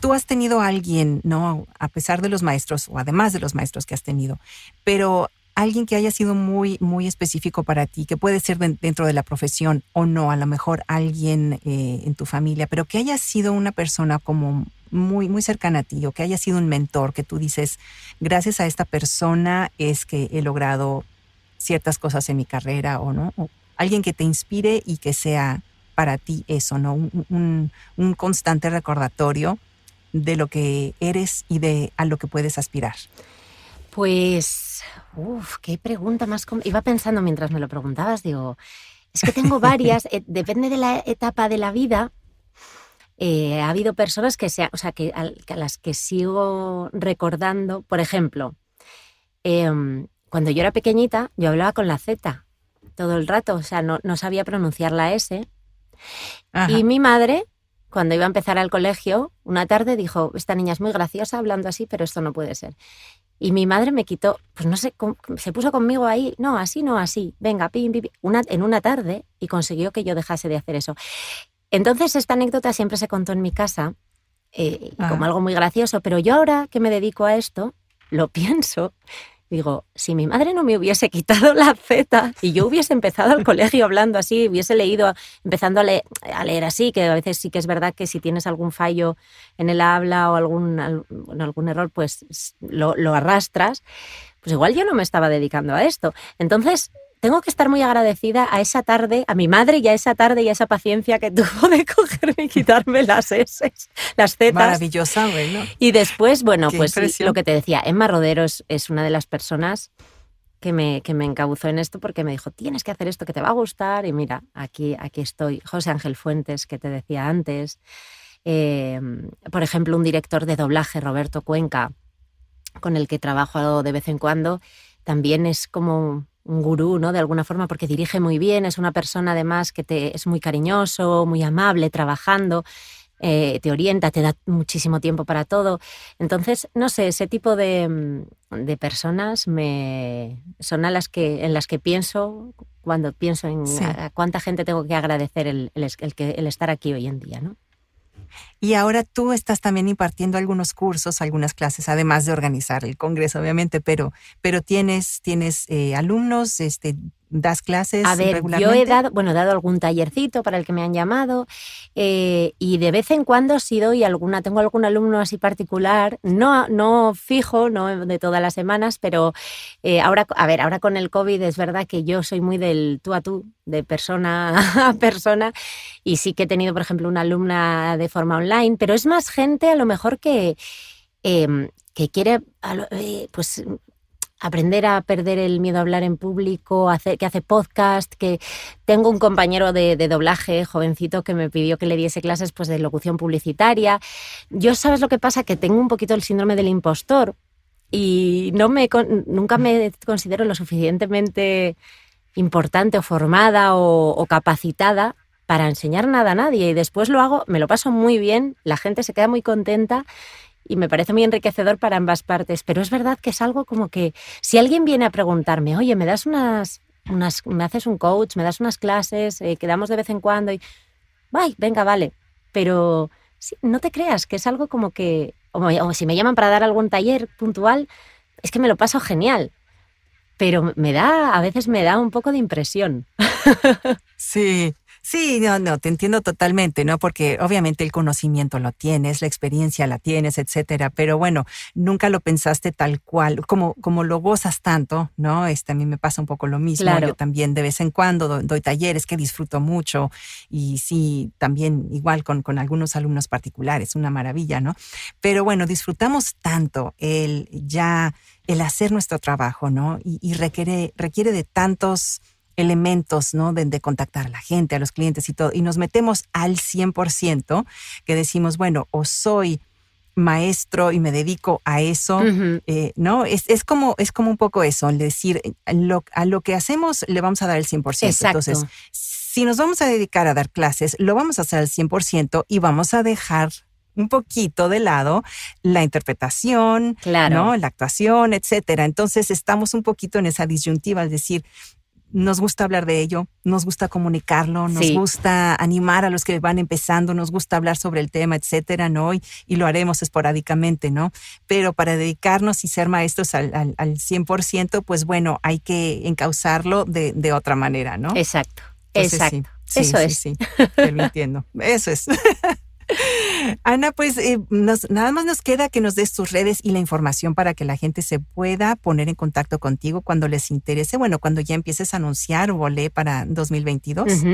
tú has tenido a alguien, ¿no? A pesar de los maestros o además de los maestros que has tenido, pero alguien que haya sido muy, muy específico para ti, que puede ser dentro de la profesión o no, a lo mejor alguien eh, en tu familia, pero que haya sido una persona como muy, muy cercana a ti o que haya sido un mentor que tú dices, gracias a esta persona es que he logrado ciertas cosas en mi carrera o no, alguien que te inspire y que sea para ti eso, ¿no? Un, un constante recordatorio de lo que eres y de a lo que puedes aspirar. Pues, uff, qué pregunta más. Iba pensando mientras me lo preguntabas, digo, es que tengo [LAUGHS] varias, eh, depende de la etapa de la vida. Eh, ha habido personas que, sea, o sea, que, a, las que sigo recordando, por ejemplo, em, cuando yo era pequeñita, yo hablaba con la Z todo el rato, o sea, no, no sabía pronunciar la S. Y mi madre, cuando iba a empezar al colegio, una tarde dijo, esta niña es muy graciosa hablando así, pero esto no puede ser. Y mi madre me quitó, pues no sé, se puso conmigo ahí, no, así, no, así, venga, pim, pim, una, en una tarde y consiguió que yo dejase de hacer eso. Entonces, esta anécdota siempre se contó en mi casa eh, como ah. algo muy gracioso, pero yo ahora que me dedico a esto, lo [LAUGHS] pienso digo, si mi madre no me hubiese quitado la Z y yo hubiese empezado al colegio hablando así, hubiese leído, empezando a leer, así, que a veces sí que es verdad que si tienes algún fallo en el habla o algún, algún error, pues lo, arrastras, pues igual yo no me estaba dedicando a esto. Entonces, tengo que estar muy agradecida a esa tarde, a mi madre y a esa tarde y a esa paciencia que [LAUGHS] tuvo de cogerme y quitarme las S, las Z. Maravillosa, bueno. Y después, bueno, pues lo que te decía, Emma Rodero es una de las personas que me, que me encabuzó en esto porque me dijo, tienes que hacer esto que te va a gustar. Y mira, aquí, aquí estoy. José Ángel Fuentes, que te decía antes. Em, por ejemplo, un director de doblaje, Roberto Cuenca, con el que trabajo de vez en cuando, también es como un gurú, ¿no? De alguna forma, porque dirige muy bien, es una persona además que te, es muy cariñoso, muy amable, trabajando, eh, te orienta, te da muchísimo tiempo para todo. Entonces, no sé, ese tipo de, mm, de personas me, son a las que, en las que pienso cuando pienso en a, cuánta gente tengo que agradecer el, el, el estar aquí hoy en día, ¿no? Y ahora tú estás también impartiendo algunos cursos, algunas clases, además de organizar el congreso, obviamente, pero, pero tienes, tienes eh, alumnos, este, das clases A ver, yo he dado, bueno, he dado algún tallercito para el que me han llamado eh, y de vez en cuando sí doy alguna, tengo algún alumno así particular, no, no fijo, no de todas las semanas, pero eh, ahora, a ver, ahora con el COVID es verdad que yo soy muy del tú a tú, de persona [LAUGHS] a persona y sí que he tenido, por ejemplo, una alumna de forma online, pero es más gente a lo mejor que... Em, que quiere eh, pues aprender a perder el miedo a hablar en público, que hace podcast, que tengo un compañero de, doblaje, jovencito, que me pidió que le diese clases pues, de locución publicitaria. Yo, ¿sabes lo que pasa? Que tengo un poquito el síndrome del impostor y no me, nunca me considero lo suficientemente importante o formada o capacitada para enseñar nada a nadie y después lo hago, me lo paso muy bien, la gente se queda muy contenta y me parece muy enriquecedor para ambas partes, pero es verdad que es algo como que si alguien viene a preguntarme, oye, ¿me das unas, unas me haces un coach, me das unas clases, eh, quedamos de vez en cuando y, ¡ay, venga, vale! Pero no te creas que es algo como que, o, si me llaman para dar algún taller puntual, es que me lo paso genial, pero me da, a veces me da un poco de impresión. Sí, Sí, no, no, te entiendo totalmente, ¿no? Porque obviamente el conocimiento lo tienes, la experiencia la tienes, etcétera, pero bueno, nunca lo pensaste tal cual, como, como lo gozas tanto, ¿no? Este, a mí me pasa un poco lo mismo. Yo también de vez en cuando doy, talleres que disfruto mucho y sí, también igual con, con algunos alumnos particulares, una maravilla, ¿no? Pero bueno, disfrutamos tanto el ya, el hacer nuestro trabajo, ¿no? Y, y requiere, requiere de tantos elementos, ¿no? De, contactar a la gente, a los clientes y todo, y nos metemos al 100%, que decimos, bueno, o soy maestro y me dedico a eso, eh, ¿no? Es, es, como, es como un poco eso, el decir, lo, a lo que hacemos le vamos a dar el 100%. Entonces, si nos vamos a dedicar a dar clases, lo vamos a hacer al 100% y vamos a dejar un poquito de lado la interpretación, ¿no? la actuación, etcétera. Entonces estamos un poquito en esa disyuntiva, es decir, nos gusta hablar de ello, nos gusta comunicarlo, nos gusta animar a los que van empezando, nos gusta hablar sobre el tema, etcétera, ¿no? Y, lo haremos esporádicamente, ¿no? Pero para dedicarnos y ser maestros al, al, al 100%, pues bueno, hay que encauzarlo de, de otra manera, ¿no? Exacto. Exacto. Eso es. Sí, [LAUGHS] lo entiendo. Eso es. [LAUGHS] Ana, pues eh, nada más nos queda que nos des tus redes y la información para que la gente se pueda poner en contacto contigo cuando les interese, bueno, cuando ya empieces a anunciar o volé para 2022.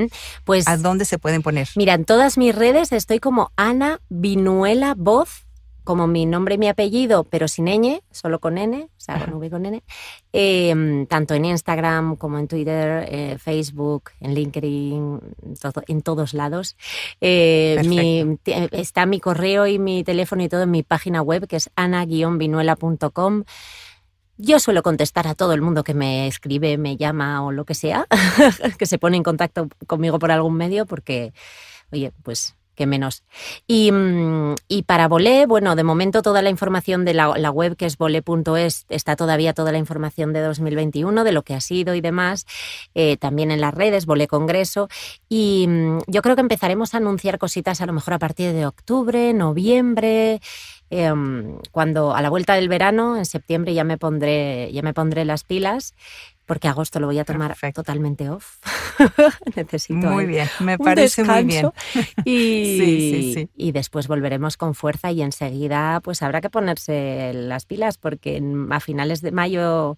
Pues, ¿A dónde se pueden poner? Mira, en todas mis redes estoy como Ana Vinuela Voz como mi nombre y mi apellido, pero sin ñ, solo con n, o sea, con v con n, em, tanto en Instagram como en Twitter, eh, Facebook, en LinkedIn, en todos lados. Eh, está mi correo y mi teléfono y todo en mi página web, que es ana-vinuela.com. Yo suelo contestar a todo el mundo que me escribe, me llama o lo que sea, [LAUGHS] que se pone en contacto conmigo por algún medio, porque, oye, pues menos. Mm, y, para Volé, bueno, de momento toda la información de la, web que es volé.es está todavía toda la información de 2021, de lo que ha sido y demás, eh, también en las redes, Volé Congreso. Y mm, yo creo que empezaremos a anunciar cositas a lo mejor a partir de octubre, noviembre. Em, cuando a la vuelta del verano, en septiembre, ya me pondré, ya me pondré las pilas porque agosto lo voy a tomar totalmente off. [LAUGHS] Necesito muy bien, me parece muy bien. [LAUGHS] Y, y después volveremos con fuerza y enseguida pues habrá que ponerse las pilas porque a finales de mayo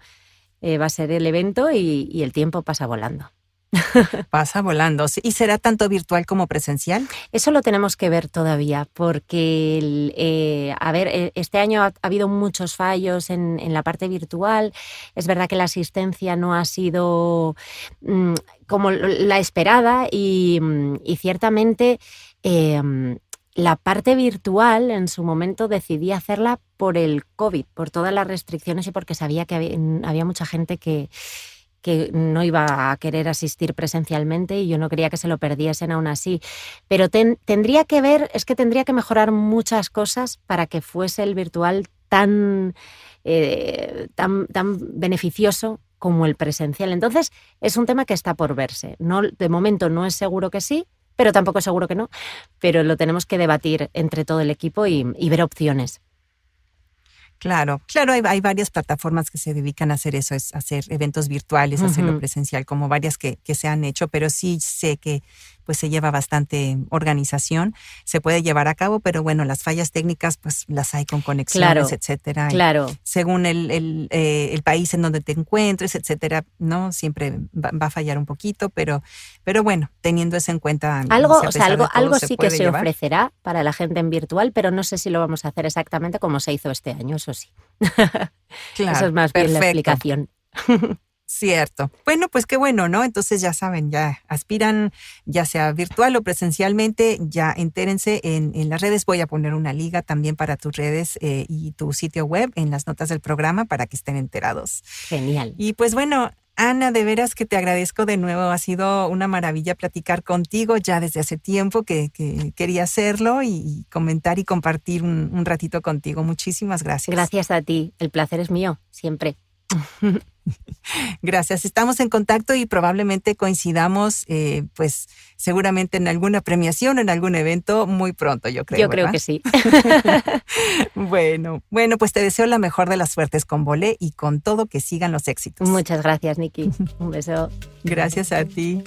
eh, va a ser el evento y el tiempo pasa volando. [LAUGHS] Pasa volando. ¿Y será tanto virtual como presencial? Eso lo tenemos que ver todavía, porque, eh, a ver, e, este año ha, habido muchos fallos en, la parte virtual. Es verdad que la asistencia no ha sido mm, como la esperada y, mm, ciertamente... Em, la parte virtual en su momento decidí hacerla por el COVID, por todas las restricciones y porque sabía que había mucha gente que, que no iba a querer asistir presencialmente y yo no quería que se lo perdiesen aún así. Pero tendría que ver, es que tendría que mejorar muchas cosas para que fuese el virtual tan, eh, tan, tan beneficioso como el presencial. Entonces, es un tema que está por verse. No, de momento no es seguro que sí, pero tampoco es seguro que no, pero lo tenemos que debatir entre todo el equipo y ver opciones. Claro, claro, hay, varias plataformas que se dedican a hacer eso, es hacer eventos virtuales, hacerlo presencial, como varias que, que, se han hecho, pero sí sé que pues se lleva bastante organización, se puede llevar a cabo, pero bueno, las fallas técnicas pues las hay con conexiones, etcétera. Claro. según el, eh, el, país en donde te encuentres, etcétera, ¿no? Siempre va, a fallar un poquito, pero, pero bueno, teniendo eso en cuenta. Algo, o sea, algo, algo sí que se ofrecerá para la gente en virtual, pero no sé si lo vamos a hacer exactamente como se hizo este año, eso sí. [LAUGHS] Claro, eso es más bien la explicación. [LAUGHS] Cierto. Bueno, pues qué bueno, ¿no? Entonces ya saben, ya aspiran, ya sea virtual o presencialmente, ya entérense en, las redes. Voy a poner una liga también para tus redes eh, y tu sitio web en las notas del programa para que estén enterados. Genial. Y pues bueno, Ana, de veras que te agradezco de nuevo. Ha sido una maravilla platicar contigo ya desde hace tiempo que, quería hacerlo y comentar y compartir un, un ratito contigo. Muchísimas gracias. Gracias a ti. El placer es mío, siempre. [LAUGHS] [LAUGHS] Gracias. Estamos en contacto y probablemente coincidamos, eh, pues seguramente en alguna premiación, en algún evento muy pronto, yo creo. Yo creo que sí. [LAUGHS] bueno, bueno, pues te deseo la mejor de las suertes con Bolé y con todo que sigan los éxitos. Muchas gracias, Nikki. [LAUGHS] Un beso. Gracias a ti.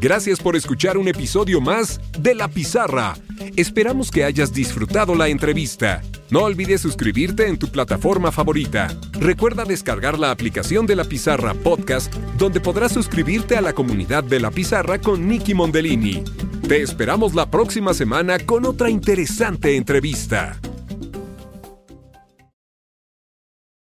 Gracias por escuchar un episodio más de La Pizarra. Esperamos que hayas disfrutado la entrevista. No olvides suscribirte en tu plataforma favorita. Recuerda descargar la aplicación de La Pizarra Podcast, donde podrás suscribirte a la comunidad de La Pizarra con Nicky Mondellini. Te esperamos la próxima semana con otra interesante entrevista.